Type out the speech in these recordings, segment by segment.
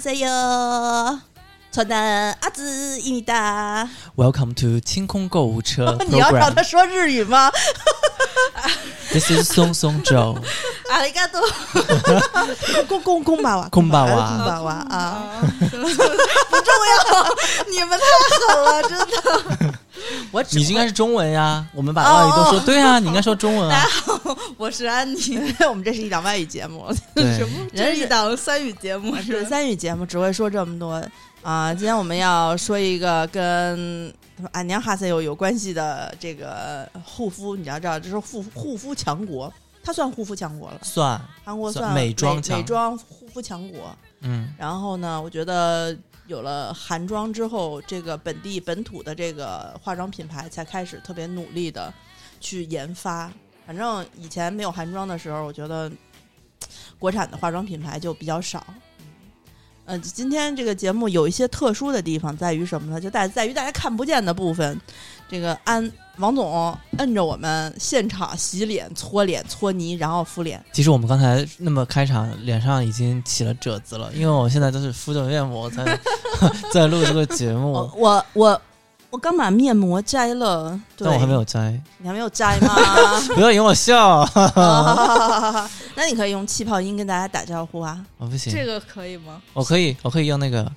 塞哟，穿的阿兹伊米达。Welcome to 清空购物车。你要找他说日语吗？This is 松松周。阿里嘎多。公公公巴瓦，公巴瓦，公巴瓦啊！不重要，你们太狠了，真的。我只你应该是中文呀，我们把外语都说对啊，你应该说中文啊。我是安妮，会，我们这是一档外语节目，对什，么？这是一档三语节目，是是三语节目，只会说这么多啊！今天我们要说一个跟俺娘哈塞有有关系的这个护肤，你要知道，这是护护肤强国，它算护肤强国了。算，韩国算美妆强美妆护肤强国。嗯，然后呢，我觉得有了韩妆之后，这个本地本土的这个化妆品牌才开始特别努力的去研发。反正以前没有韩妆的时候，我觉得国产的化妆品牌就比较少。嗯，今天这个节目有一些特殊的地方，在于什么呢？就在在于大家看不见的部分。这个安王总摁着我们现场洗脸、搓脸、搓泥，然后敷脸。其实我们刚才那么开场，脸上已经起了褶子了，因为我现在都是敷着面膜在 在录这个节目哦，我我我刚把面膜摘了，对但我还没有摘，你还没有摘吗？不要引我笑，啊那你可以用气泡音跟大家打招呼啊！我不行，这个可以吗？我可以，我可以用那个，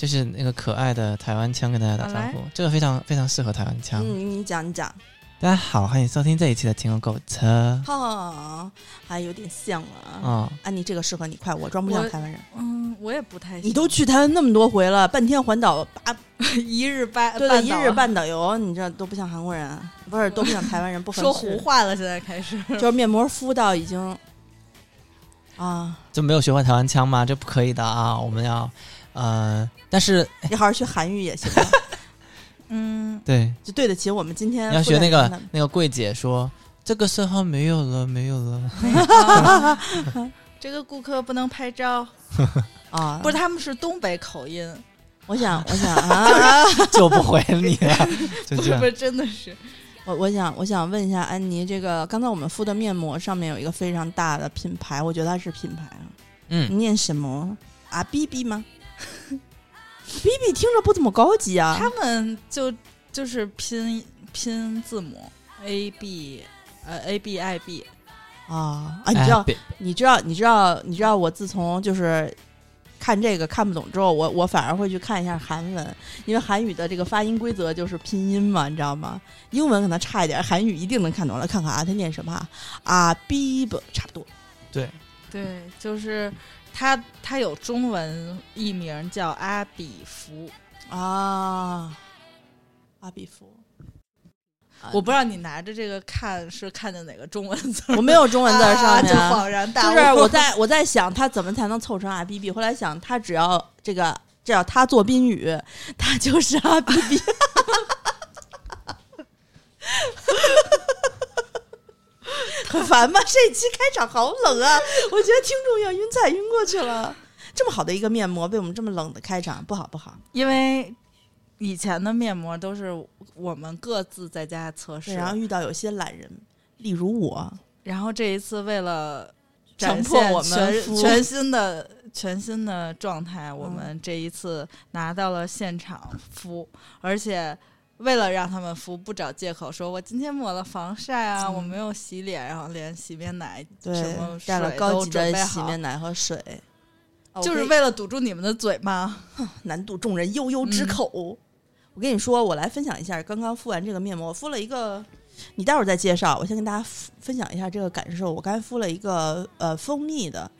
就是那个可爱的台湾腔跟大家打招呼，这个非常非常适合台湾腔。嗯，你讲你讲，大家好，欢迎收听这一期的听狗购车。哈，还有点像啊啊。哦，安妮这个适合你，快，我装不像台湾人。嗯，我也不太行。你都去台湾那么多回了，半天环岛八 一日半对对一日半导游，你这都不像韩国人，不是都不像台湾人，不说胡话了，现在开始。就是面膜敷到已经啊，就没有学会台湾腔吗？这不可以的啊！我们要，呃，但是你好好学韩语也行，嗯，对，就对得起我们今天你要学那个那个柜姐说，这个色号没有了，没有了。这个顾客不能拍照，啊，不是，他们是东北口音，我想我想啊。救不回你了，就这不。是真的是。我我想我想问一下安妮，这个刚才我们敷的面膜上面有一个非常大的品牌，我觉得它是品牌啊，嗯，念什么啊？B B 吗 B B 听着不怎么高级啊。他们就就是拼拼字母 A B 呃 A B I B，啊啊！你知道哎你知道你知道你知道我自从就是看这个看不懂之后，我我反而会去看一下韩文，因为韩语的这个发音规则就是拼音嘛，你知道吗？英文可能差一点，韩语一定能看懂了。看看啊，他念什么啊？啊，B B 差不多。对，对，就是它它有中文译名叫阿比福，啊，阿比福，我不知道你拿着这个看是看见哪个中文字，我没有中文字儿上面，啊就恍然大悟。就是我在 我在想他怎么才能凑成阿 B B，后来想他只要这个只要他做宾语，他就是阿 B B。很烦吧？这期开场好冷啊！我觉得听众要晕菜晕过去了。这么好的一个面膜，被我们这么冷的开场，不好不好。因为以前的面膜都是我们各自在家测试，然后遇到有些懒人，例如我，然后这一次为了强展现迫我们全全新的全新的状态，我嗯们这一次拿到了现场敷，而且。为了让他们敷，不找借口说我今天抹了防晒啊，嗯我没有洗脸，然后连洗面奶什么带了高级的洗面奶和水，哦就是为了堵住你们的嘴吗？难堵众人悠悠之口。我跟你说，我来分享一下刚刚敷完这个面膜，我敷了一个，你待会儿再介绍。我先跟大家分分享一下这个感受。我刚才敷了一个呃蜂蜜的，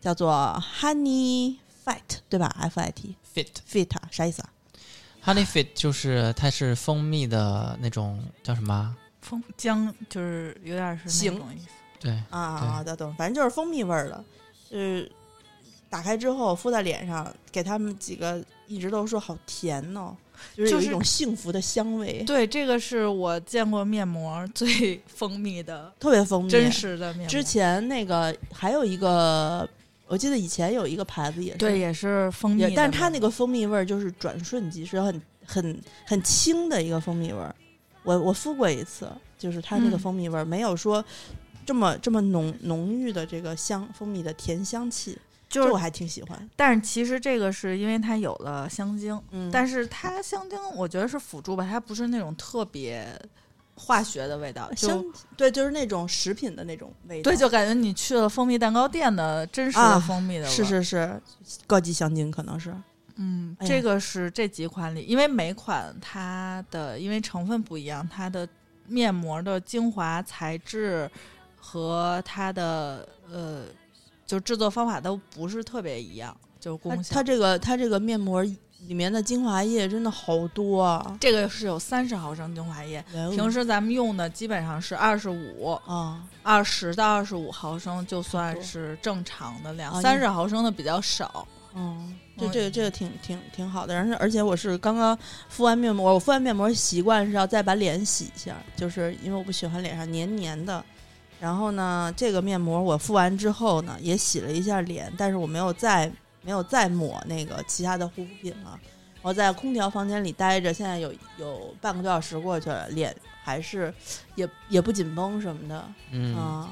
叫做 Honey Fight，对吧？F I T fit Fit 啥意思啊？Honey fit 就是它是蜂蜜的那种叫什么啊？蜂浆就是有点是行那种意思。对，啊，懂懂，反正就是蜂蜜味儿的，就是打开之后敷在脸上，给他们几个一直都说好甜哦，就是有就是一种幸福的香味，对，这个是我见过面膜最 蜂蜜的特别蜂蜜。真实的面膜。之前那个还有一个，我记得以前有一个牌子也是，对，也是蜂蜜但是它那个蜂蜜味儿就是转瞬即逝，很很很轻的一个蜂蜜味儿。我我敷过一次，就是它那个嗯蜂蜜味儿、没有说这么这么浓浓郁的这个香蜂蜜的甜香气，就是这我还挺喜欢。但是其实这个是因为它有了香精，嗯，但是它香精我觉得是辅助吧，它不是那种特别化学的味道，就香对，就是那种食品的那种味道。对，就感觉你去了蜂蜜蛋糕店的真实的啊蜂蜜的味儿、是是是，高级香精可能是。嗯，哎这个是这几款里，因为每款它的因为成分不一样，它的面膜的精华材质和它的呃，就制作方法都不是特别一样，就功效。它这个它这个面膜里面的精华液真的好多啊！这个是有三十毫升精华液，平平时咱们用的基本上是二十五、啊，二十到二十五毫升，就算是正常的量。啊三十毫升的比较少。嗯，这嗯这个这个挺挺挺好的。然后而且我是刚刚敷完面膜，我敷完面膜习惯是要再把脸洗一下，就是因为我不喜欢脸上黏黏的。然后呢，这个面膜我敷完之后呢，也洗了一下脸，但是我没有再没有再抹那个其他的护肤品了。我在空调房间里待着，现在有有半个多小时过去了，脸还是也也不紧绷什么的。嗯，啊，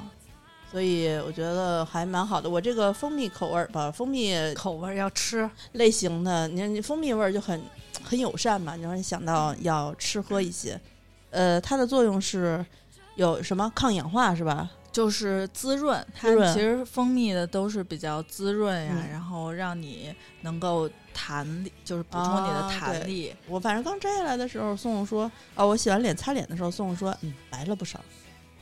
所以我觉得还蛮好的。我这个蜂蜜口味儿吧，蜂蜜口味儿要吃，类型的，你蜂蜜味儿就很很友善嘛，你让你想到要吃喝一些。呃，它的作用是有什么抗氧化是吧？就是滋润。它其实蜂蜜的都是比较滋润呀，嗯然后让你能够弹力，就是补充你的弹力。我反正刚摘下来的时候，宋宋说，哦，我洗完脸擦脸的时候，宋宋说，嗯，白了不少。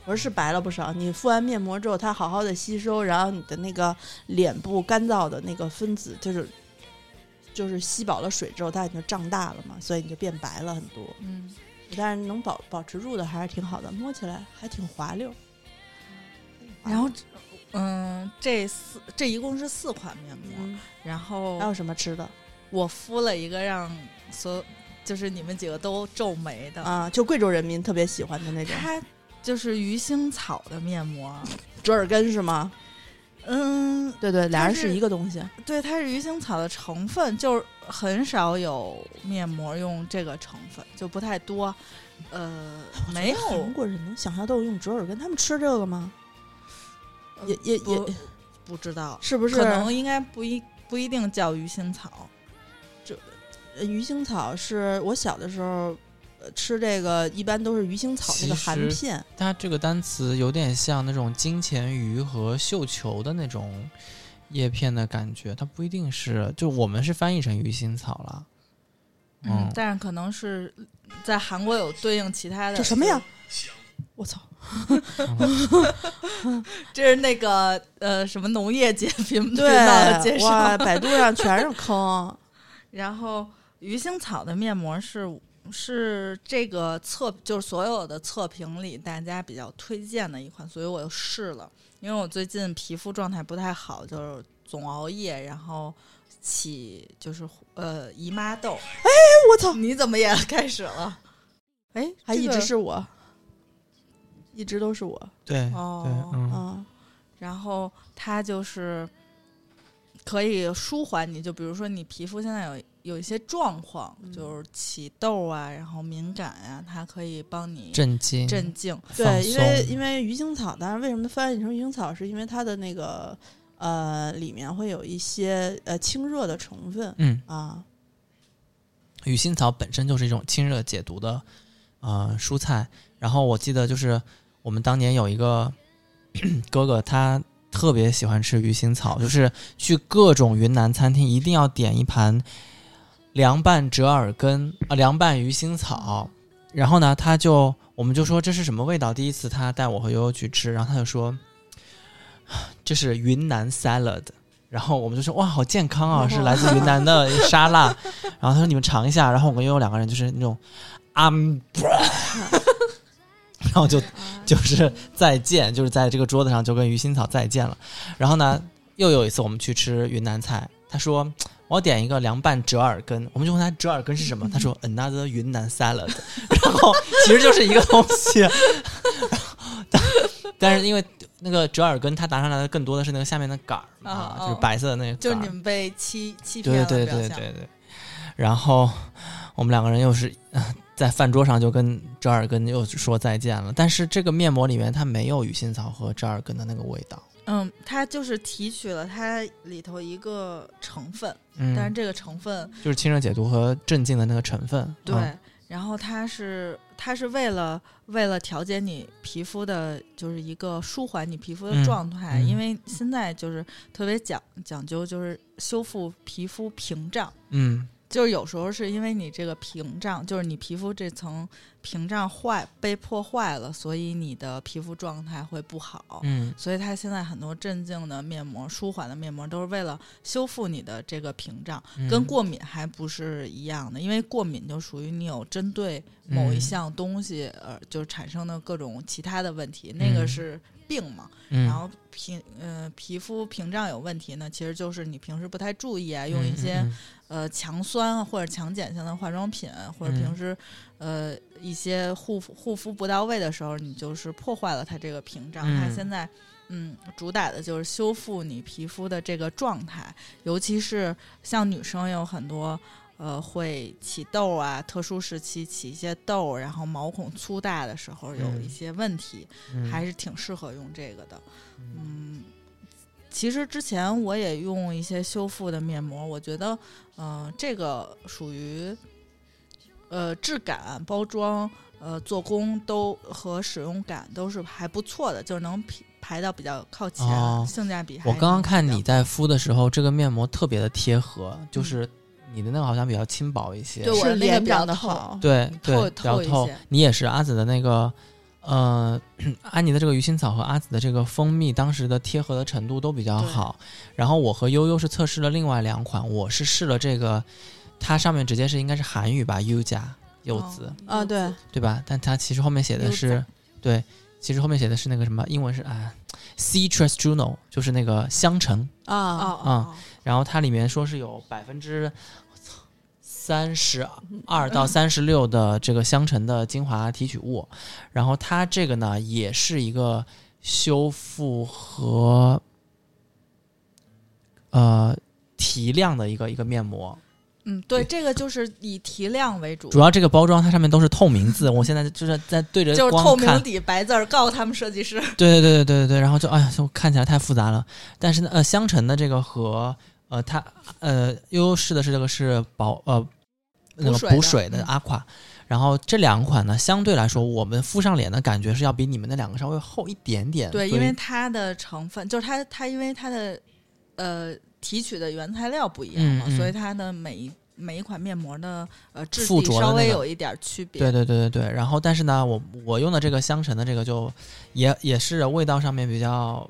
我说是白了不少，你敷完面膜之后，它好好的吸收，然后你的那个脸部干燥的那个分子，就是就是吸饱了水之后，它已经胀大了嘛，所以你就变白了很多。嗯，但是能保保持住的还是挺好的，摸起来还挺滑溜。然后嗯，这四这一共是四款面膜，嗯，然后还有什么吃的我敷了一个让所就是你们几个都皱眉的，啊？就贵州人民特别喜欢的那种它就是鱼腥草的面膜。折耳根是吗？嗯，对对，俩人是是一个东西。对，它是鱼腥草的成分，就是很少有面膜用这个成分，就不太多。呃，没有韩国人能想象到用折耳根，他们吃这个吗？呃也也也不知道，是不是？可能应该不一不一定叫鱼腥草。这鱼腥草是我小的时候。呃吃这个一般都是鱼腥草那个含片，它这个单词有点像那种金钱鱼和绣球的那种叶片的感觉，它不一定是，就我们是翻译成鱼腥草了。嗯但是可能是在韩国有对应其他的。这什么呀？？我操！这是那个呃什么农业节频频对道的介，绍。哇，百度上全是坑。然后鱼腥草的面膜是是这个测就是所有的测评里大家比较推荐的一款，所以我又试了。因为我最近皮肤状态不太好，就是总熬夜，然后起就是呃姨妈痘。哎我操！你怎么也开始了？哎，还一直是我，一直都是我对，哦对，嗯，啊。然后它就是可以舒缓你，就比如说你皮肤现在有有一些状况，嗯就是起痘啊，然后敏感呀、它可以帮你镇静，镇静。对，因为因为鱼腥草，当然为什么翻译成鱼腥草，是因为它的那个呃里面会有一些呃清热的成分嗯，啊。鱼腥草本身就是一种清热解毒的呃蔬菜。然后我记得就是我们当年有一个 哥哥，他特别喜欢吃鱼腥草，就是去各种云南餐厅一定要点一盘凉拌折耳根啊、凉拌鱼腥草。然后呢，他就我们就说这是什么味道？第一次他带我和悠悠去吃，然后他就说这是云南 salad。然后我们就说哇，好健康啊，是来自云南的沙拉。然后他说你们尝一下，然后我跟悠悠两个人就是那种啊，嗯然后就就是再见，就是在这个桌子上就跟鱼腥草再见了。然后呢，又有一次我们去吃云南菜，他说我点一个凉拌折耳根，我们就问他折耳根是什么，他说 another 云南 salad，然后其实就是一个东西，但 但是因为那个折耳根它拿上来的更多的是那个下面的杆儿嘛，啊就是白色的那个就是你们被欺欺骗对了表象。对对对对。然后我们两个人又是呃在饭桌上就跟折耳根又说再见了，但是这个面膜里面它没有鱼腥草和折耳根的那个味道。嗯，它就是提取了它里头一个成分，嗯，但是这个成分就是清热解毒和镇静的那个成分。对，嗯然后它是它是为了为了调节你皮肤的，就是一个舒缓你皮肤的嗯状态，嗯因为现在就是特别讲讲究，就是修复皮肤屏障。嗯就是有时候是因为你这个屏障，就是你皮肤这层屏障坏被破坏了，所以你的皮肤状态会不好。嗯所以它现在很多镇静的面膜、舒缓的面膜都是为了修复你的这个屏障，嗯，跟过敏还不是一样的。因为过敏就属于你有针对某一嗯项东西，呃，就是产生的各种其他的问题，那个嗯是病嘛。嗯，然后皮呃皮肤屏障有问题呢，其实就是你平时不太注意啊，用一嗯些。嗯呃强酸啊或者强碱性的化妆品，或者嗯平时、呃一些护肤护肤不到位的时候，你就是破坏了它这个屏障。嗯它现在嗯主打的就是修复你皮肤的这个状态，尤其是像女生有很多。呃，会起痘啊，特殊时期起一些痘，然后毛孔粗大的时候有嗯一些问题，嗯还是挺适合用这个的。嗯，其实之前我也用一些修复的面膜，我觉得，呃，这个属于，呃，质感、包装、呃，做工都和使用感都是还不错的，就是能排排到比较靠前，哦性价比还我刚刚看你在敷的时候，这个面膜特别的贴合，嗯就是你的那个好像比较轻薄一些。是对我的那个脸比较透好，对对，透比较透。你也是阿紫的那个，呃，安妮的这个鱼腥草和阿紫的这个蜂蜜，当时的贴合的程度都比较好。然后我和悠悠是测试了另外两款，我是试了这个，它上面直接是应该是韩语吧，，U 加柚子，哦啊对对吧？但它其实后面写的是对，其实后面写的是那个什么，英文是啊，citrus juno，就是那个香橙。啊啊，哦哦，然后它里面说是有百分之三十二到三十六的这个香橙的精华提取物，然后它这个呢也是一个修复和呃提亮的一个一个面膜，嗯，对，这个就是以提亮为主，主要这个包装它上面都是透明字，我现在就是在对着就是透明，底白字儿，告诉他们设计师。对对对对对对对，然后就哎呀，就看起来太复杂了。但是呢，呃，香橙的这个和呃，它呃，悠悠试的是这个是保呃那个补水的阿垮，然后这两款呢，相对来说，我们敷上脸的感觉是要比你们那两个稍微厚一点点。对，因为它的成分就是它它因为它的呃提取的原材料不一样嘛，嗯嗯所以它的每一每一款面膜的呃质地稍微有一点区别。对对对对对，然后但是呢，我我用的这个香橙的这个就也也是味道上面比较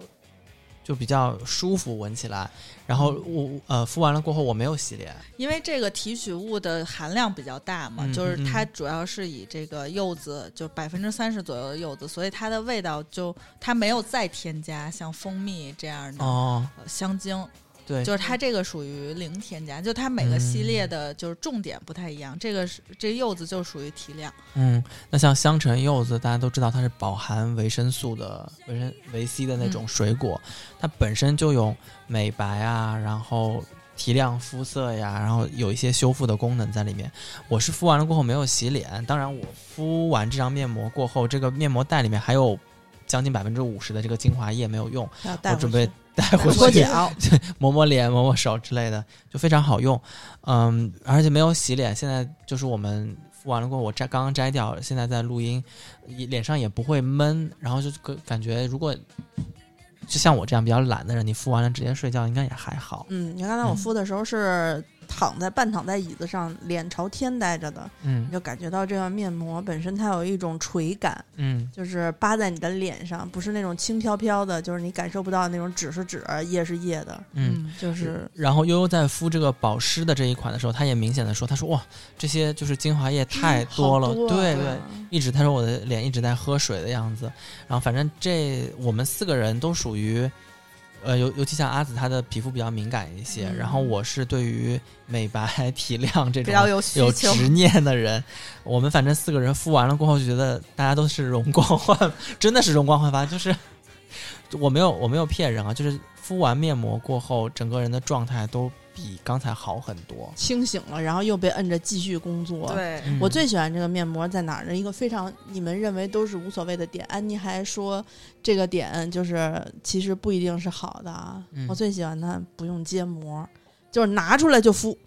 就比较舒服，闻起来。然后嗯我呃敷完了过后，我没有洗脸。因为这个提取物的含量比较大嘛，嗯就是嗯它主要是以这个柚子，就百分之三十左右的柚子，所以它的味道就它没有再添加像蜂蜜这样的、香精，对，就是它这个属于零添加，就它每个系列的就是重点不太一样。这个是这柚子就属于提亮，嗯，那像香橙、柚子，大家都知道它是饱含维生素的维生维 C 的那种水果，它本身就有美白啊，然后提亮肤色呀，然后有一些修复的功能在里面。我是敷完了过后没有洗脸，当然我敷完这张面膜过后，这个面膜袋里面还有将近百分之五十的这个精华液没有用，我准备去带回搓去脚，抹抹脸、抹抹手之类的，就非常好用。嗯，而且没有洗脸，现在就是我们敷完了过后，我摘刚刚摘掉，现在在录音，脸上也不会闷，然后就感感觉如果就像我这样比较懒的人，你敷完了直接睡觉应该也还好。嗯，你看刚才我敷的时候是躺在半躺在椅子上，脸朝天待着的，嗯。你就感觉到这个面膜本身它有一种垂感，嗯。就是扒在你的脸上，不是那种轻飘飘的，就是你感受不到那种纸是纸，液是液的，嗯。就是然后悠悠在敷这个保湿的这一款的时候，他也明显的说：“他说哇，这些就是精华液太多了，好多啊对对，一直他说我的脸一直在喝水的样子，然后反正这我们四个人都属于，呃，尤尤其像阿紫，她的皮肤比较敏感一些，嗯然后我是对于美白 提亮这种比较有有。执念的人，我们反正四个人敷完了过后就觉得大家都是容光焕，真的是容光焕发，就是我没有我没有骗人啊，就是敷完面膜过后，整个人的状态都比刚才好很多。清醒了，然后又被摁着继续工作。，对，嗯我最喜欢这个面膜在哪儿呢？一个非常你们认为都是无所谓的点，安妮还说这个点就是其实不一定是好的啊。嗯我最喜欢它不用揭膜，就是拿出来就敷，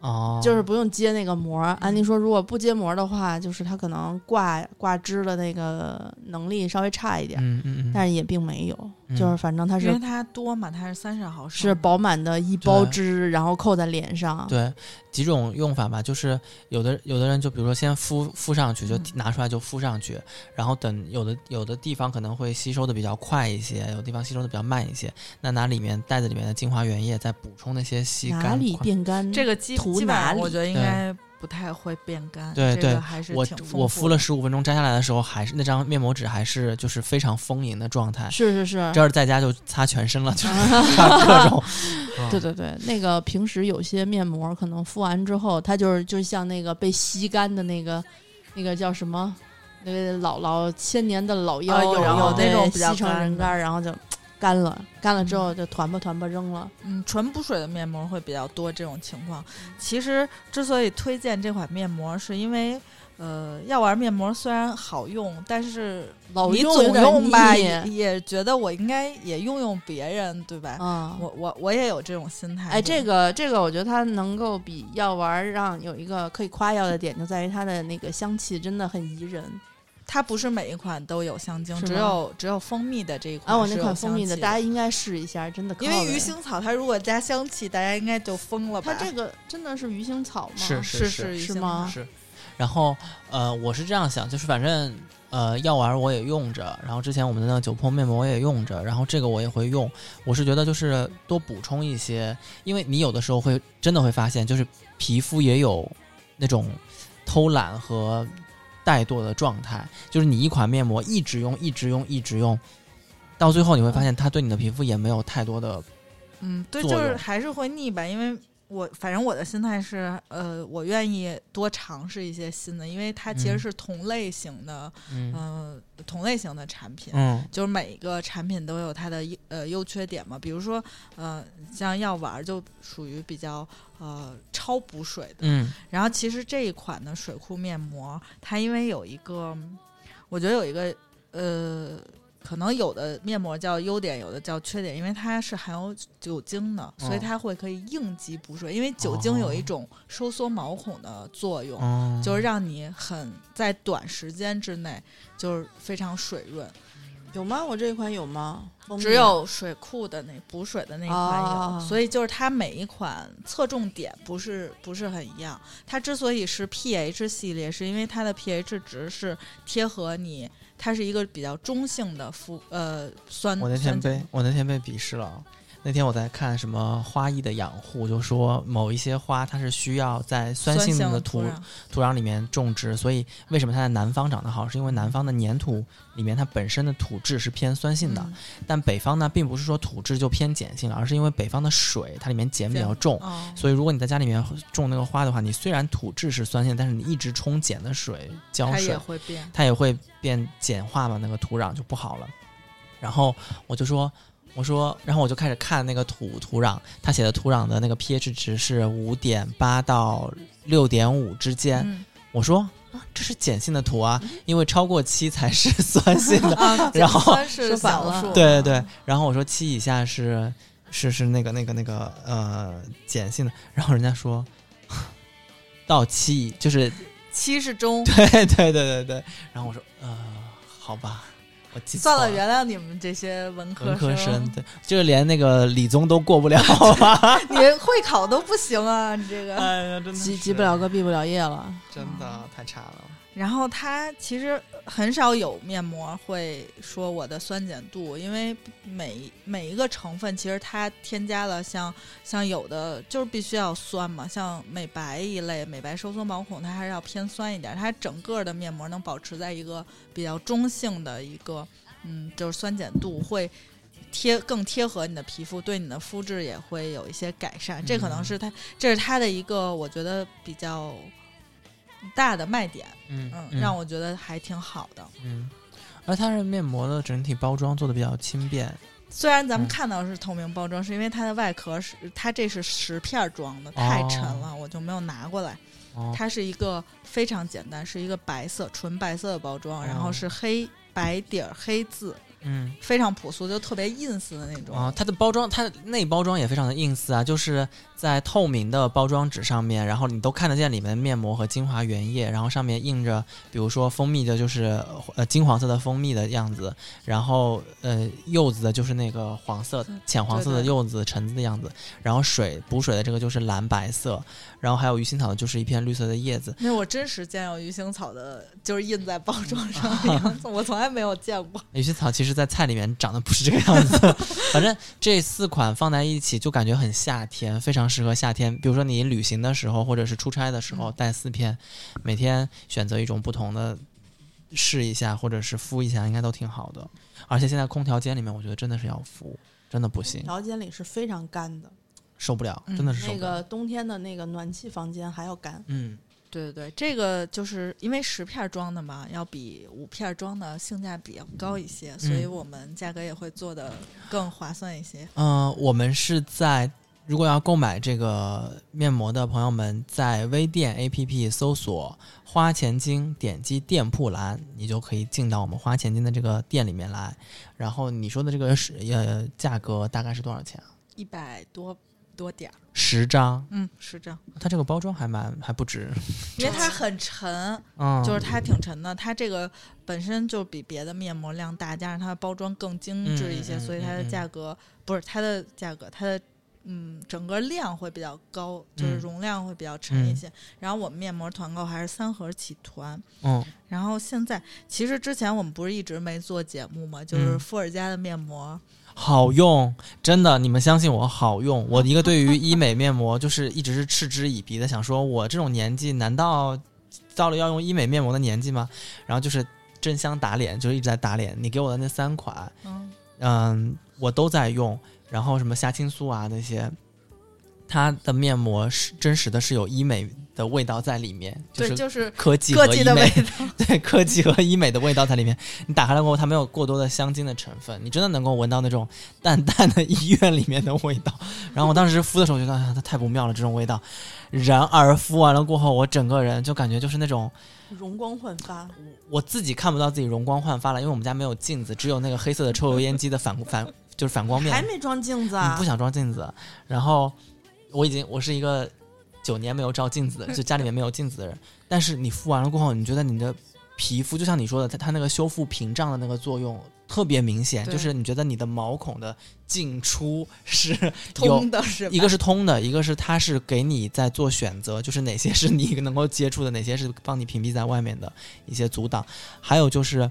哦，就是不用接那个膜。安妮说，如果不接膜的话，就是它可能挂挂枝的那个能力稍微差一点，嗯嗯嗯，但是也并没有，嗯就是反正它是因为它多嘛，它是三十毫升，是饱满的一包汁，然后扣在脸上。对几种用法吧，就是有的有的人就比如说先敷敷上去，就嗯拿出来就敷上去，然后等有的有的地方可能会吸收的比较快一些，有的地方吸收的比较慢一些，那拿里面袋子里面的精华原液再补充那些吸哪里变干？这个基涂基本上我觉得应该不太会变干，这对对个还是我我敷了十五分钟摘下来的时候，还是那张面膜纸还是就是非常丰盈的状态。是是是，这要是在家就擦全身了，就是 擦各种。对对对，那个平时有些面膜可能敷完之后，它就是就像那个被吸干的那个那个叫什么，那个老老千年的老腰，啊有然后有那种吸成人干，然后就干了，干了之后就团吧团吧扔了。嗯，纯补水的面膜会比较多这种情况。其实之所以推荐这款面膜，是因为呃，药丸面膜虽然好用，但是老你总用吧，也也觉得我应该也用用别人，对吧？啊。我我我也有这种心态。哎，这个这个，我觉得它能够比药丸儿让有一个可以夸耀的点，就在于它的那个香气真的很宜人。它不是每一款都有香精，只有只有蜂蜜的这一款啊，我是有那款蜂蜜的，大家应该试一下，真的因为鱼腥草它如果加香气，大家应该就疯了吧？它这个真的是鱼腥草吗？是是是是吗是，然后呃，我是这样想，就是反正呃，药丸我也用着，然后之前我们的那个九碰面膜我也用着，然后这个我也会用。我是觉得就是多补充一些，因为你有的时候会真的会发现，就是皮肤也有那种偷懒和怠惰的状态，就是你一款面膜一直用，一直用，一直用。到最后你会发现，它对你的皮肤也没有太多的嗯，对，就是还是会腻吧，因为我反正我的心态是，呃，我愿意多尝试一些新的，因为它其实嗯。是同类型的，嗯。呃，同类型的产品。嗯。就是每一个产品都有它的优呃优缺点嘛，比如说呃像药丸儿就属于比较呃超补水的，嗯。然后其实这一款的水库面膜，它因为有一个，我觉得有一个呃，可能有的面膜叫优点，有的叫缺点，因为它是含有酒精的，所以哦它会可以应急补水。因为酒精有一种收缩毛孔的作用，嗯，就是让你很在短时间之内就是非常水润。有吗？我这一款有吗？只有水库的那补水的那一款有，哦所以就是它每一款侧重点不是不是很一样。它之所以是 pH 系列，是因为它的 pH 值是贴合你，它是一个比较中性的肤呃酸。我那天被我那天被鄙视了。那天我在看什么花艺的养护，就说某一些花它是需要在酸酸性的土土壤土壤里面种植，所以为什么它在南方长得好，是因为南方的粘土里面它本身的土质是偏酸性的，嗯但北方呢并不是说土质就偏碱性了，而是因为北方的水它里面碱比较重。哦所以，如果你在家里面种那个花的话，你虽然土质是酸性，但是你一直冲碱的水浇水它也，会变。它也会变碱化嘛，那个土壤就不好了。然后我就说，我说，然后我就开始看那个土土壤，他写的土壤的那个 pH 值是五点八到六点五之间。嗯。我说啊，这是碱性的土啊，因为超过七才是酸性的。啊，然后是说反了。小数，对对对，然后我说七以下是是是那个那个那个呃碱性的，然后人家说 到七就是七是中。对对对对对，然后我说呃好吧，我记错算了，原谅你们这些文科文科生，对，就是连那个理综都过不了吧？你会考都不行啊，你这个。哎呀，真的急是急不了，格毕不了业了。真的太差了。然后它其实很少有面膜会说我的酸碱度，因为每每一个成分其实它添加了像像有的就是必须要酸嘛，像美白一类，美白收缩毛孔它还是要偏酸一点，它整个的面膜能保持在一个比较中性的一个嗯，就是酸碱度会。贴更贴合你的皮肤，对你的肤质也会有一些改善。这可能是它，这是它的一个我觉得比较大的卖点。嗯嗯，让我觉得还挺好的。嗯，而它是面膜的整体包装做的比较轻便，虽然咱们嗯看到是透明包装，是因为它的外壳是它这是十片装的，太沉了，我就没有拿过来。哦，它是一个非常简单，是一个白色纯白色的包装，然后哦是黑白底儿黑字，嗯。非常朴素，就特别 ins 的那种。啊，它的包装，它的内包装也非常的 ins 啊，就是在透明的包装纸上面，然后你都看得见里面的面膜和精华原液，然后上面印着，比如说蜂蜜的，就是呃金黄色的蜂蜜的样子，然后呃柚子的就是那个黄色浅黄色的柚子橙子的样子，然后水补水的这个就是蓝白色，然后还有鱼腥草的就是一片绿色的叶子，那是我真实见有鱼腥草的，就是印在包装上的样子，我从来没有见过。鱼腥草其实在菜里面长得不是这个样子，反正这四款放在一起就感觉很夏天，非常适合夏天。比如说你旅行的时候，或者是出差的时候，嗯带四片，每天选择一种不同的试一下，或者是敷一下，应该都挺好的。而且现在空调间里面，我觉得真的是要敷，真的不行，空调间里是非常干的，受不了，嗯真的是受那不了。个冬天的那个暖气房间还要干。嗯，对对对，这个就是因为十片装的嘛，要比五片装的性价比要高一些，所以我们价格也会做的更划算一些。嗯、我们是在如果要购买这个面膜的朋友们，在微店 APP 搜索“花钱精”，点击店铺栏，你就可以进到我们花钱精的这个店里面来。然后你说的这个是呃价格大概是多少钱啊？一百多多点儿，十张，嗯，十张，它这个包装还蛮还不值，因为它很沉，嗯，就是它挺沉的，它这个本身就比别的面膜量大，加上它的包装更精致一些，所以它的价格不是它的价格，它的嗯整个量会比较高，就是嗯。容量会比较沉一些。然后我们面膜团购还是三盒起团，嗯。然后现在其实之前我们不是一直没做节目嘛，就是富尔佳的面膜，好用，真的，你们相信我，好用。我一个对于 医美面膜就是一直是嗤之以鼻的，想说我这种年纪难道到了要用医美面膜的年纪吗？然后就是真香打脸，就是一直在打脸。你给我的那三款，嗯，嗯，我都在用，然后什么虾青素啊那些，它的面膜是真实的是有医美的味道在里面，就对，是就是科技科和医美技的味道。对科技和医美的味道在里面。你打开了过后，它没有过多的香精的成分，你真的能够闻到那种淡淡的医院里面的味道。然后我当时敷的时候，觉得哎，它太不妙了，这种味道。然而敷完了过后，我整个人就感觉就是那种容光焕发，我自己看不到自己容光焕发了，因为我们家没有镜子，只有那个黑色的抽油烟机的反反就是反光面。还没装镜子啊嗯不？想装镜子。然后我已经我是一个九年没有照镜子的，就家里面没有镜子的人。但是你敷完了过后，你觉得你的皮肤就像你说的，它它那个修复屏障的那个作用特别明显，就是你觉得你的毛孔的进出是 有通的是吧？一个是通的，一个是它是给你在做选择，就是哪些是你能够接触的，哪些是帮你屏蔽在外面的一些阻挡，还有就是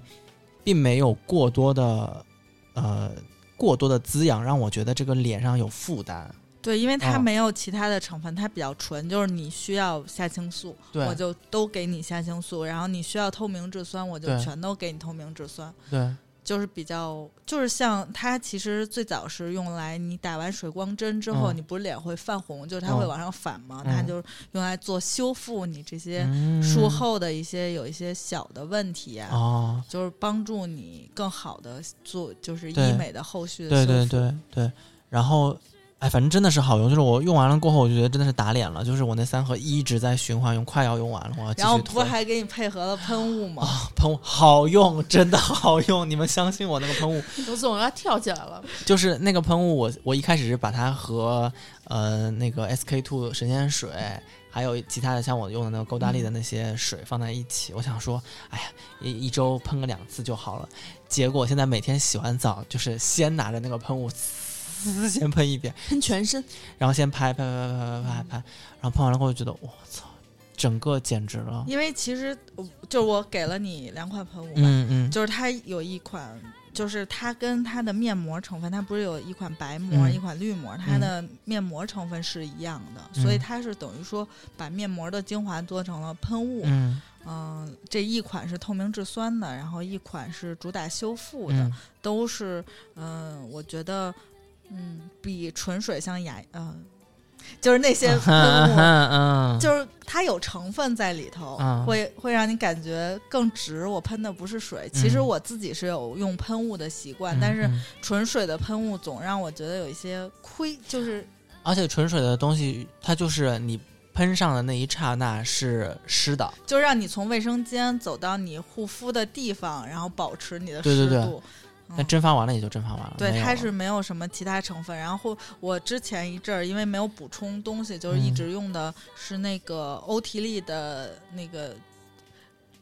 并没有过多的呃过多的滋养，让我觉得这个脸上有负担。对，因为它嗯。没有其他的成分，它比较纯，就是你需要虾青素，我就都给你虾青素，然后你需要透明质酸，我就全都给你透明质酸，对，就是比较，就是像它其实最早是用来你打完水光针之后，嗯。你不是脸会泛红，就是它会嗯。往上反嘛，嗯。它就是用来做修复你这些嗯。术后的一些有一些小的问题啊。哦，就是帮助你更好的做，就是医美的后续的对对对对，然后。哎，反正真的是好用，就是我用完了过后，我就觉得真的是打脸了。就是我那三盒一直在循环用，快要用完了，我要继续囤。然后不还给你配合了喷雾吗？喷雾好用，真的好用，你们相信我那个喷雾，我总要跳起来了。就是那个喷雾我，我一开始是把它和呃那个 SK two 神仙水，还有其他的像我用的那个勾搭力的那些水放在一起，我想说，哎呀，一一周喷个两次就好了。结果现在每天洗完澡，就是先拿着那个喷雾，呲先喷一遍，喷全身，然后先拍拍拍拍拍拍拍，然后喷完了过后觉得，我操，整个简直了。因为其实呃就我给了你两款喷雾嘛，嗯嗯，就是它有一款，就是它跟它的面膜成分，它不是有一款白膜、嗯一款绿膜，它的面膜成分是一样的，所以嗯它是等于说把面膜的精华做成了喷雾。嗯嗯、这一款是透明质酸的，然后一款是主打修复的，嗯都是嗯、我觉得嗯。比纯水像雅嗯。就是那些喷嗯雾，嗯，就是它有成分在里头，嗯会会让你感觉更直。我喷的不是水，其实嗯我自己是有用喷雾的习惯，嗯但是嗯。纯水的喷雾总让我觉得有一些亏，就是而且纯水的东西，它就是你喷上的那一刹那是湿的，就让你从卫生间走到你护肤的地方，然后保持你的对对对。湿度。那蒸发完了也就蒸发完了。对，它是没有什么其他成分。然后我之前一阵儿因为没有补充东西，就是一嗯直用的是那个欧缇丽的那个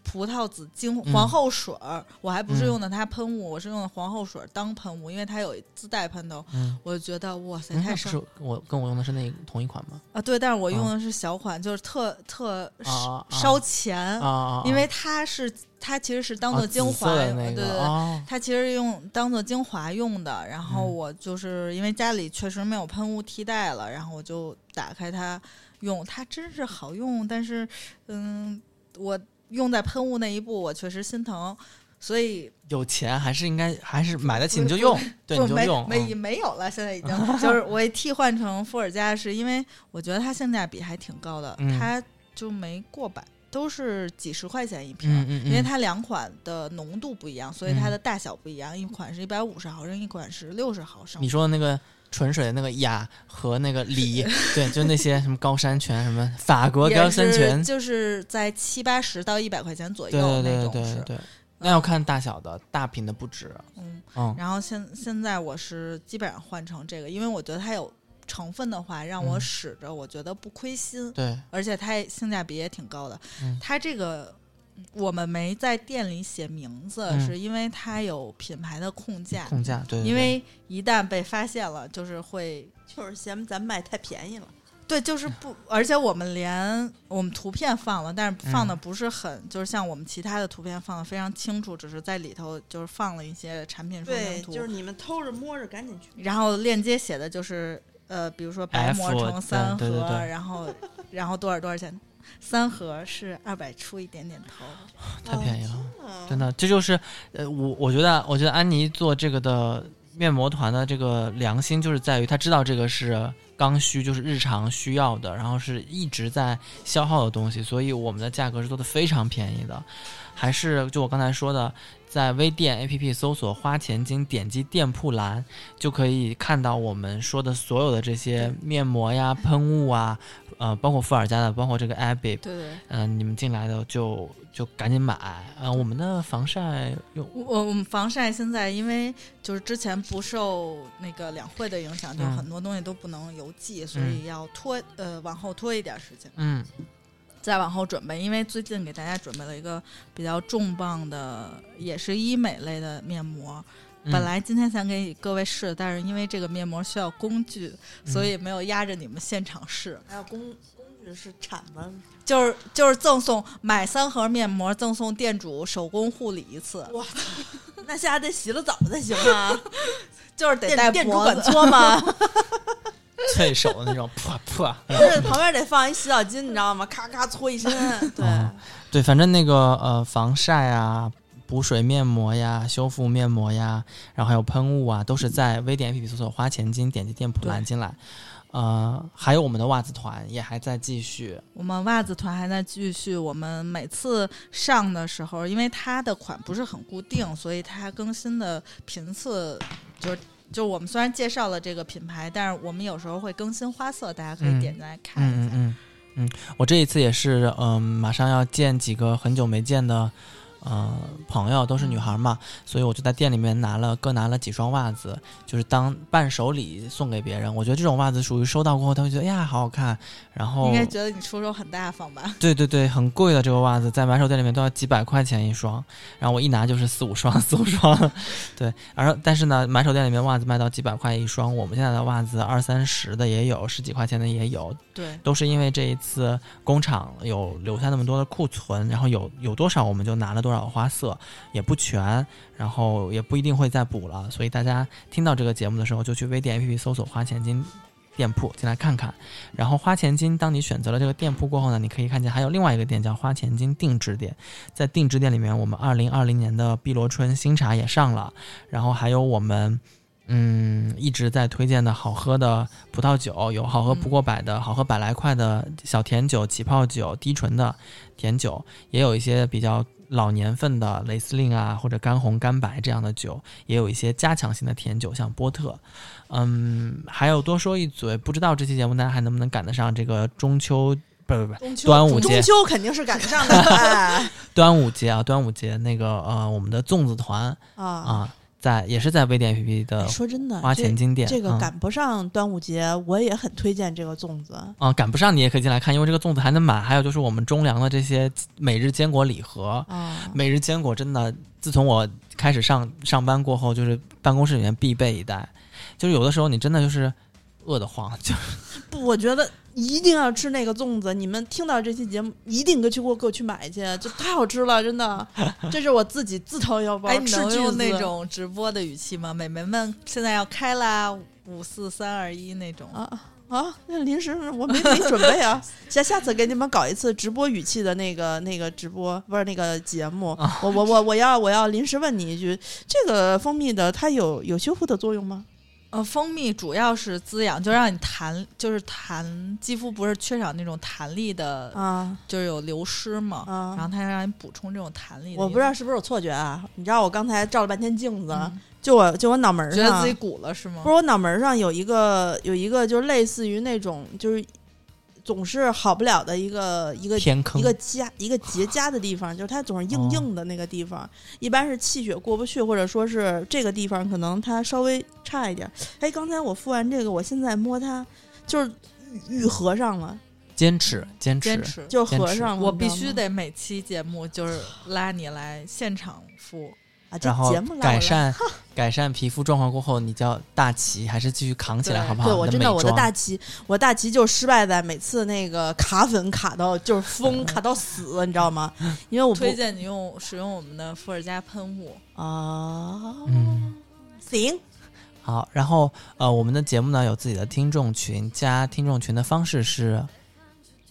葡萄籽精嗯皇后水儿，我还不是嗯用的它喷雾，我是用的皇后水儿当喷雾，因为它有自带喷头，嗯，我就觉得哇塞，嗯太是我跟我用的是那同一款吗？啊！对，但是我啊用的是小款，就是特特啊啊啊烧钱，因为它是它其实是当做精华，的那个对对对。哦，它其实用当做精华用的，然后嗯我就是因为家里确实没有喷雾替代了，然后我就打开它用，它真是好用，但是嗯，我用在喷雾那一步，我确实心疼，所以有钱还是应该还是买得起你就用，对你就用，没嗯没有了，现在已经 就是我也替换成伏尔加，是因为我觉得它性价比还挺高的，嗯它就没过百，都是几十块钱一瓶。因为它两款的浓度不一样，所以它的大小不一样。一款是一百五十毫升，一款是六十毫升你。说的那个纯水的那个雅和那个梨，对，就那些什么高山泉，什么法国高山泉，就是在七八十到一百块钱左右对对那种是。对。对对，那要看大小的，大瓶的不止，嗯，嗯。然后现现在我是基本上换成这个，因为我觉得它有成分的话，让我嗯。使着我觉得不亏心，对，而且它性价比也挺高的。嗯。它这个我们没在店里写名字，嗯。是因为它有品牌的控价，控价，对，对因为一旦被发现了，就是会就是嫌咱卖太便宜了。对，就是不，而且我们连我们图片放了，但是放的不是很，就是像我们其他的图片放的非常清楚，只是在里头就是放了一些产品说对，明图，就是你们偷着摸着赶紧去。然后链接写的就是呃，比如说白磨成三盒，对对对。对然后然后多少多少钱，三盒是二百出一点点头，太便宜了。嗯真的，这就是呃，我我觉得，我觉得安妮做这个的面膜团的这个良心，就是在于她知道这个是刚需，就是日常需要的，然后是一直在消耗的东西，所以我们的价格是做的非常便宜的，还是就我刚才说的，在微店 APP 搜索“花钱精”，点击店铺栏就可以看到我们说的所有的这些面膜呀、喷雾啊，呃，包括伏尔加的，包括这个 Abby，对对。嗯、你们进来的就就赶紧买。嗯、我们的防晒用我我们防晒现在因为就是之前不受那个两会的影响，就嗯很多东西都不能邮寄，所以要拖呃往后拖一点时间。嗯再往后准备，因为最近给大家准备了一个比较重磅的，也是医美类的面膜。嗯本来今天想给各位试，但是因为这个面膜需要工具，嗯所以没有压着你们现场试。还有工工具是铲子，就是就是赠送买三盒面膜，赠送店主手工护理一次，我操，那下还得洗了澡才行啊！就是得带店店主脖子。管搓吗？脆手的那种，噗噗。不是，旁边得放一洗澡巾，你知道吗？咔咔搓一身。对，哦对，反正那个呃防晒啊、补水面膜呀、修复面膜呀，然后还有喷雾啊，都是在微店 APP 搜索“花钱精”，点击店铺栏进来。呃，还有我们的袜子团也还在继续。我们袜子团还在继续，我们每次上的时候，因为它的款不是很固定，所以它更新的频次就是。就我们虽然介绍了这个品牌，但是我们有时候会更新花色，大家可以嗯点进来看一下。嗯嗯嗯嗯，我这一次也是，嗯、马上要见几个很久没见的，呃，朋友，都是女孩嘛，所以我就在店里面拿了各拿了几双袜子，就是当伴手礼送给别人。我觉得这种袜子属于收到过后，他会觉得哎呀好好看，然后应该觉得你出手很大方吧？对对对，很贵的这个袜子，在买手店里面都要几百块钱一双，然后我一拿就是四五双，四五双，对，而但是呢，买手店里面袜子卖到几百块一双，我们现在的袜子二三十的也有，十几块钱的也有，对，都是因为这一次工厂有留下那么多的库存，然后有有多少我们就拿了多少花色，也不全，然后也不一定会再补了，所以大家听到这个节目的时候，就去微店 APP 搜索“花钱金”。店铺进来看看，然后花钱金，当你选择了这个店铺过后呢，你可以看见还有另外一个店叫花钱金定制店，在定制店里面，我们二零二零年的碧螺春新茶也上了，然后还有我们嗯，一直在推荐的好喝的葡萄酒，有好喝不过百的、好喝百来块的小甜酒、起泡酒、低醇的甜酒，也有一些比较老年份的雷司令啊，或者干红、干白这样的酒，也有一些加强型的甜酒，像波特。嗯，还有多说一嘴，不知道这期节目大家还能不能赶得上这个中秋？不不不，中端午节中秋肯定是赶得上的哎 端午节啊，端午节那个呃，我们的粽子团啊。啊，在也是在微店 APP 的说真的，花钱经典，这个嗯赶不上端午节，我也很推荐这个粽子。啊、赶不上你也可以进来看，因为这个粽子还能买。还有就是我们中粮的这些每日坚果礼盒，啊，每日坚果真的，自从我开始上上班过后，就是办公室里面必备一袋。就是有的时候你真的就是饿得慌，就不，我觉得一定要吃那个粽子。你们听到这期节目，一定给去给我给我去买去，就太好吃了，真的。这是我自己自掏腰包哎，你能用那种直播的语气吗？美眉们现在要开啦，五四三二一那种。啊啊！那临时我没没准备啊，下下次给你们搞一次直播语气的那个那个直播，不是那个节目。啊我我我我要我要临时问你一句，这个蜂蜜的它有有修复的作用吗？呃，蜂蜜主要是滋养，就让你弹，就是弹肌肤不是缺少那种弹力的，啊就是有流失嘛。啊然后它让你补充这种弹力的。我不知道是不是有错觉啊？你知道我刚才照了半天镜子，嗯就我就我脑门儿上觉得自己鼓了是吗？不是我脑门儿上有一个有一个就是类似于那种就是总是好不了的一个一个天坑一个痂一个结痂的地方，就是它总是硬硬的那个地方，一般是气血过不去，或者说是这个地方可能它稍微差一点儿。哎，刚才我敷完这个，我现在摸它就是愈愈合上了，坚持坚持坚持。就合上了。我必须得每期节目就是拉你来现场敷。啊，这然后改善 改善皮肤状况过后，你叫大旗还是继续扛起来，好不好？对我真的，我的大旗，我大旗就失败在每次那个卡粉卡到就是疯 卡到死，你知道吗？因为我推荐你用使用我们的伏尔加喷雾。啊，嗯。行，好，然后呃，我们的节目呢有自己的听众群，加听众群的方式是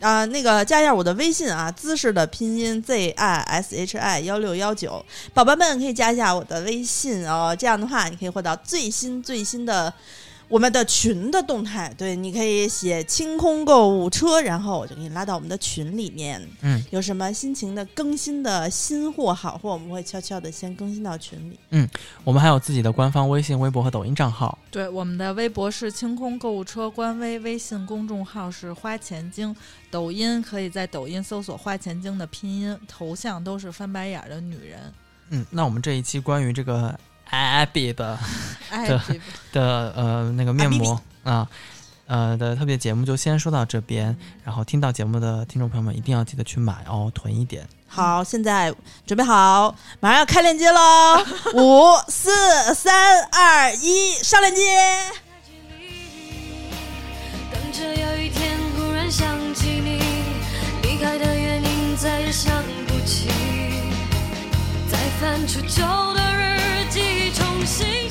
啊、那个加一下我的微信啊，姿势的拼音 z i s h i 幺六幺九，宝宝们可以加一下我的微信哦，这样的话你可以获得最新最新的我们的群的动态。对，你可以写清空购物车，然后我就给你拉到我们的群里面。嗯，有什么心情的更新的新货好货，我们会悄悄的先更新到群里。嗯我们还有自己的官方微信、微博和抖音账号。对，我们的微博是清空购物车官微，微信公众号是花钱精，抖音可以在抖音搜索“花钱精”的拼音，头像都是翻白眼儿的女人。嗯，那我们这一期关于这个 Abby 的哎对，的呃那个面膜啊呃的特别节目就先说到这边，然后听到节目的听众朋友们一定要记得去买哦，囤一点。好，现在准备好，马上要开链接喽！五、四、三、二、一，上链接。等着有一天忽然想起你，离开的原因再也想不起，再翻出旧的日记，重新